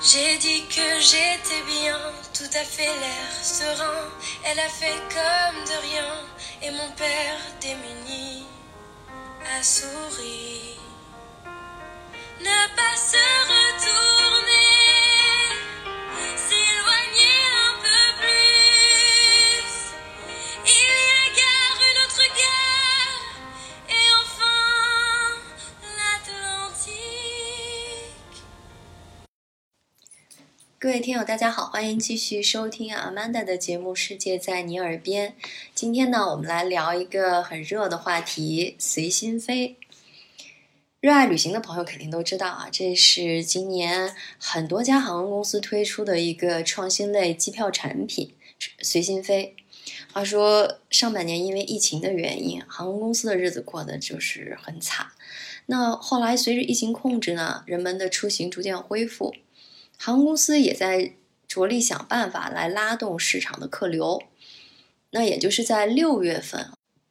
J'ai dit que j'étais bien, tout à fait l'air serein. Elle a fait comme de rien, et mon père démuni a souri. Ne pas se 听友，大家好，欢迎继续收听 Amanda 的节目《世界在你耳边》。今天呢，我们来聊一个很热的话题——随心飞。热爱旅行的朋友肯定都知道啊，这是今年很多家航空公司推出的一个创新类机票产品——随心飞。话说，上半年因为疫情的原因，航空公司的日子过得就是很惨。那后来随着疫情控制呢，人们的出行逐渐恢复。航空公司也在着力想办法来拉动市场的客流。那也就是在六月份，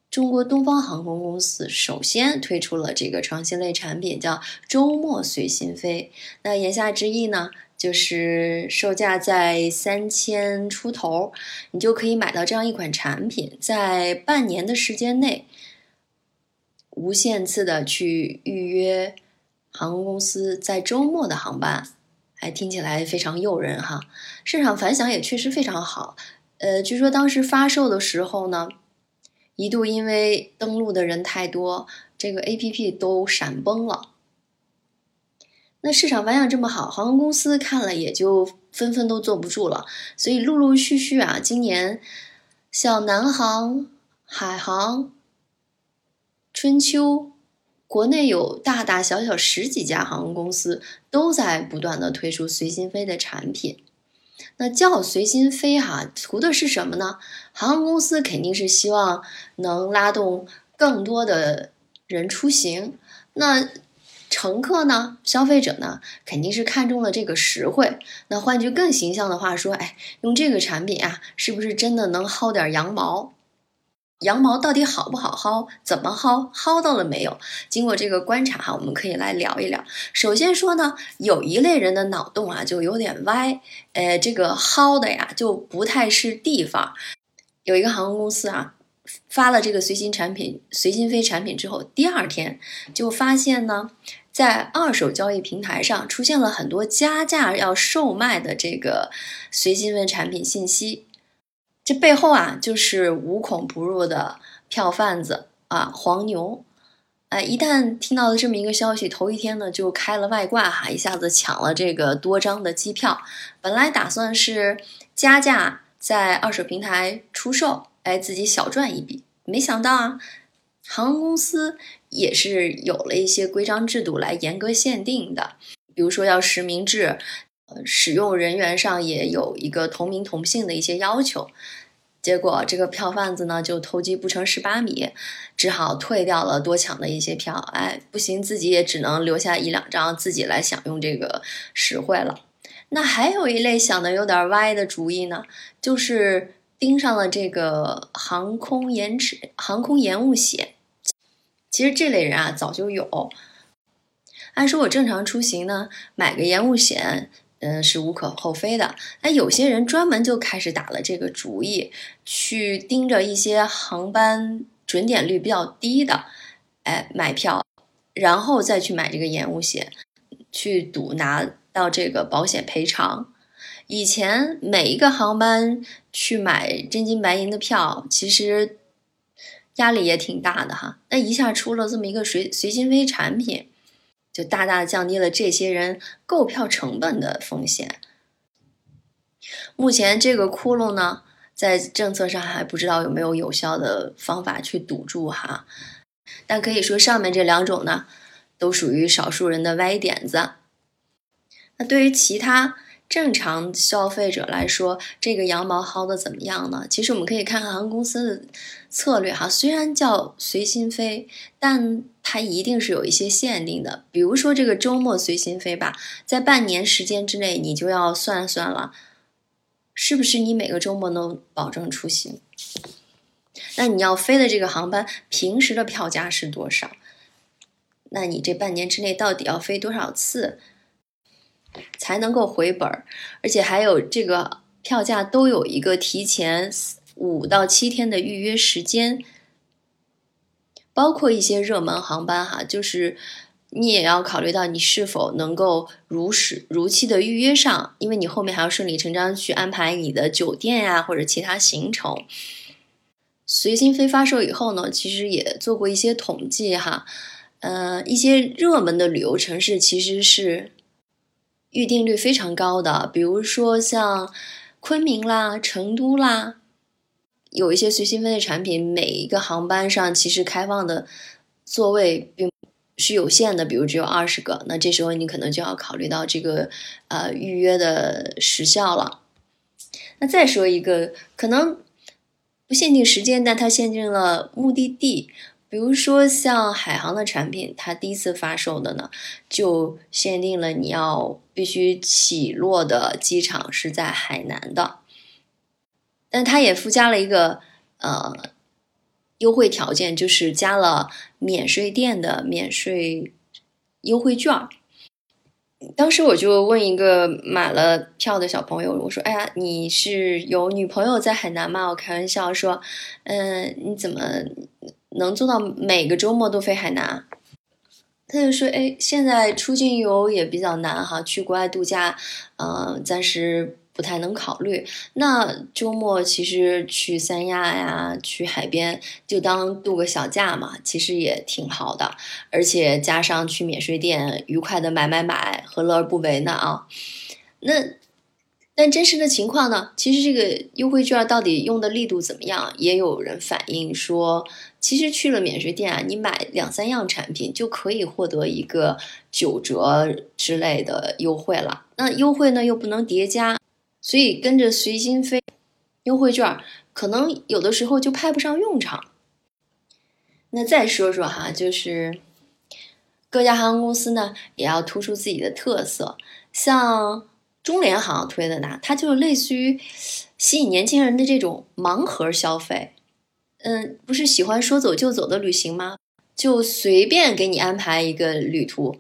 中国东方航空公司首先推出了这个创新类产品，叫“周末随心飞”。那言下之意呢，就是售价在三千出头，你就可以买到这样一款产品，在半年的时间内，无限次的去预约航空公司在周末的航班。哎，听起来非常诱人哈！市场反响也确实非常好。呃，据说当时发售的时候呢，一度因为登录的人太多，这个 APP 都闪崩了。那市场反响这么好，航空公司看了也就纷纷都坐不住了，所以陆陆续续啊，今年像南航、海航、春秋。国内有大大小小十几家航空公司都在不断的推出随心飞的产品。那叫随心飞哈，图的是什么呢？航空公司肯定是希望能拉动更多的人出行。那乘客呢？消费者呢？肯定是看中了这个实惠。那换句更形象的话说，哎，用这个产品啊，是不是真的能薅点羊毛？羊毛到底好不好薅？怎么薅？薅到了没有？经过这个观察哈，我们可以来聊一聊。首先说呢，有一类人的脑洞啊就有点歪，呃，这个薅的呀就不太是地方。有一个航空公司啊，发了这个随心产品、随心飞产品之后，第二天就发现呢，在二手交易平台上出现了很多加价要售卖的这个随心飞产品信息。这背后啊，就是无孔不入的票贩子啊，黄牛，哎，一旦听到了这么一个消息，头一天呢就开了外挂哈，一下子抢了这个多张的机票。本来打算是加价在二手平台出售，哎，自己小赚一笔。没想到啊，航空公司也是有了一些规章制度来严格限定的，比如说要实名制。呃，使用人员上也有一个同名同姓的一些要求，结果这个票贩子呢就偷鸡不成蚀把米，只好退掉了多抢的一些票。哎，不行，自己也只能留下一两张自己来享用这个实惠了。那还有一类想的有点歪的主意呢，就是盯上了这个航空延迟、航空延误险。其实这类人啊早就有，按说我正常出行呢，买个延误险。嗯，是无可厚非的。那有些人专门就开始打了这个主意，去盯着一些航班准点率比较低的，哎，买票，然后再去买这个延误险，去赌拿到这个保险赔偿。以前每一个航班去买真金白银的票，其实压力也挺大的哈。那一下出了这么一个随随心飞产品。就大大降低了这些人购票成本的风险。目前这个窟窿呢，在政策上还不知道有没有有效的方法去堵住哈。但可以说上面这两种呢，都属于少数人的歪点子。那对于其他，正常消费者来说，这个羊毛薅的怎么样呢？其实我们可以看看航空公司的策略哈。虽然叫随心飞，但它一定是有一些限定的。比如说这个周末随心飞吧，在半年时间之内，你就要算算了，是不是你每个周末能保证出行？那你要飞的这个航班平时的票价是多少？那你这半年之内到底要飞多少次？才能够回本儿，而且还有这个票价都有一个提前五到七天的预约时间，包括一些热门航班哈，就是你也要考虑到你是否能够如实如期的预约上，因为你后面还要顺理成章去安排你的酒店呀或者其他行程。随心飞发售以后呢，其实也做过一些统计哈，呃，一些热门的旅游城市其实是预订率非常高的，比如说像昆明啦、成都啦，有一些随心飞的产品，每一个航班上其实开放的座位并是有限的，比如只有二十个，那这时候你可能就要考虑到这个呃预约的时效了。那再说一个可能。不限定时间，但它限定了目的地。比如说像海航的产品，它第一次发售的呢，就限定了你要必须起落的机场是在海南的。但它也附加了一个呃优惠条件，就是加了免税店的免税优惠券。当时我就问一个买了票的小朋友，我说：“哎呀，你是有女朋友在海南吗？”我开玩笑说：“嗯，你怎么能做到每个周末都飞海南？”他就说：“哎，现在出境游也比较难哈，去国外度假，嗯，暂时。”不太能考虑。那周末其实去三亚呀，去海边就当度个小假嘛，其实也挺好的。而且加上去免税店愉快的买买买，何乐而不为呢啊？那但真实的情况呢？其实这个优惠券到底用的力度怎么样？也有人反映说，其实去了免税店啊，你买两三样产品就可以获得一个九折之类的优惠了。那优惠呢又不能叠加。所以跟着随心飞优惠券，可能有的时候就派不上用场。那再说说哈，就是各家航空公司呢，也要突出自己的特色。像中联航推的呢，它就类似于吸引年轻人的这种盲盒消费。嗯，不是喜欢说走就走的旅行吗？就随便给你安排一个旅途，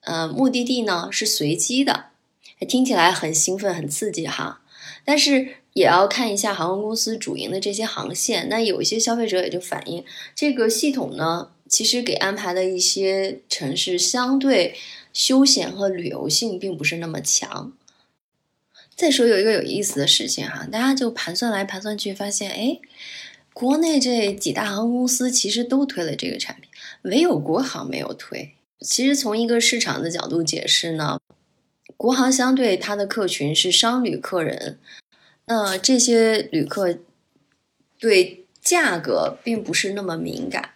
嗯，目的地呢是随机的。听起来很兴奋、很刺激哈，但是也要看一下航空公司主营的这些航线。那有一些消费者也就反映，这个系统呢，其实给安排的一些城市相对休闲和旅游性并不是那么强。再说有一个有意思的事情哈，大家就盘算来盘算去，发现哎，国内这几大航空公司其实都推了这个产品，唯有国航没有推。其实从一个市场的角度解释呢。国航相对它的客群是商旅客人，那这些旅客对价格并不是那么敏感。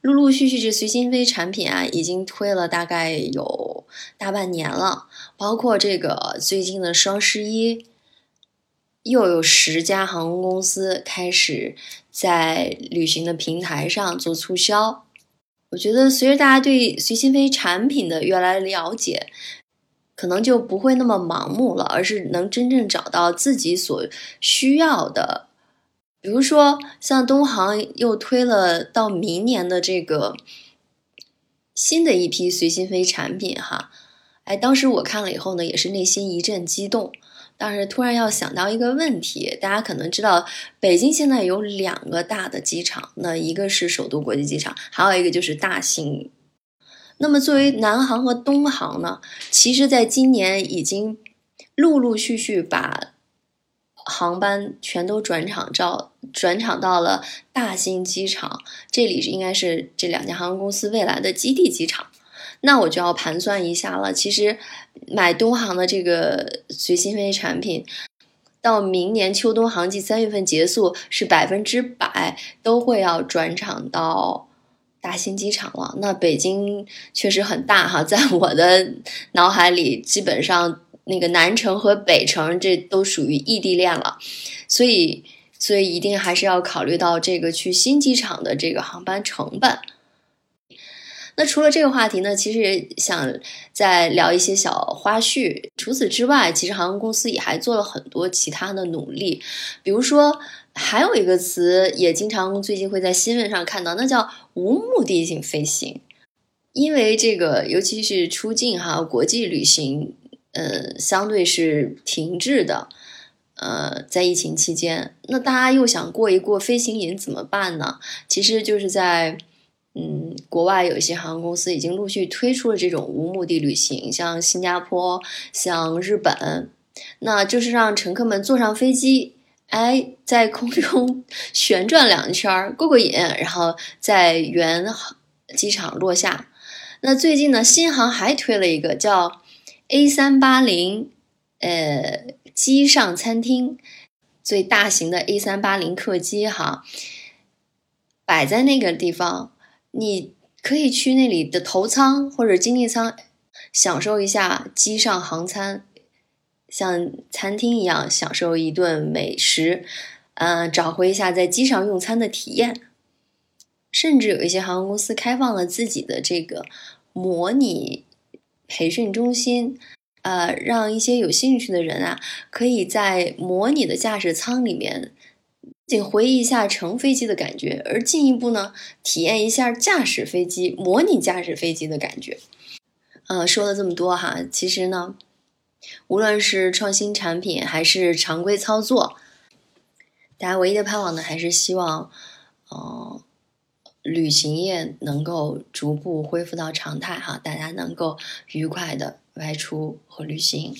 陆陆续续这随心飞产品啊，已经推了大概有大半年了，包括这个最近的双十一，又有十家航空公司开始在旅行的平台上做促销。我觉得随着大家对随心飞产品的越来了解，可能就不会那么盲目了，而是能真正找到自己所需要的。比如说，像东航又推了到明年的这个新的一批随心飞产品，哈，哎，当时我看了以后呢，也是内心一阵激动。但是突然要想到一个问题，大家可能知道，北京现在有两个大的机场，那一个是首都国际机场，还有一个就是大兴。那么作为南航和东航呢，其实在今年已经陆陆续续把航班全都转场照转场到了大兴机场，这里是应该是这两家航空公司未来的基地机场。那我就要盘算一下了。其实，买东航的这个随心飞产品，到明年秋冬航季三月份结束，是百分之百都会要转场到大兴机场了。那北京确实很大哈，在我的脑海里，基本上那个南城和北城这都属于异地恋了，所以，所以一定还是要考虑到这个去新机场的这个航班成本。那除了这个话题呢，其实也想再聊一些小花絮。除此之外，其实航空公司也还做了很多其他的努力，比如说还有一个词也经常最近会在新闻上看到，那叫无目的性飞行。因为这个，尤其是出境哈，国际旅行，呃，相对是停滞的。呃，在疫情期间，那大家又想过一过飞行瘾怎么办呢？其实就是在，嗯，国外有一些航空公司已经陆续推出了这种无目的旅行，像新加坡、像日本，那就是让乘客们坐上飞机，哎，在空中 旋转两圈儿过过瘾，然后在原机场落下。那最近呢，新航还推了一个叫 A 三八零，呃，机上餐厅，最大型的 A 三八零客机哈，摆在那个地方，你可以去那里的头舱或者经济舱，享受一下机上航餐，像餐厅一样享受一顿美食，嗯，找回一下在机上用餐的体验。甚至有一些航空公司开放了自己的这个模拟培训中心，呃，让一些有兴趣的人啊，可以在模拟的驾驶舱里面，仅回忆一下乘飞机的感觉，而进一步呢，体验一下驾驶飞机、模拟驾驶飞机的感觉。嗯，说了这么多哈，其实呢，无论是创新产品还是常规操作，大家唯一的盼望呢，还是希望，嗯。旅行业能够逐步恢复到常态，哈，大家能够愉快的外出和旅行。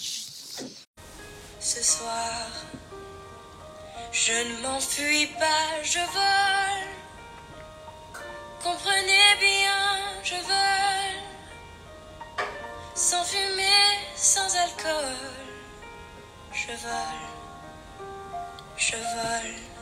Je ne m'enfuis pas, je vole. Comprenez bien, je vole. Sans fumée, sans alcool. Je vole. Je vole.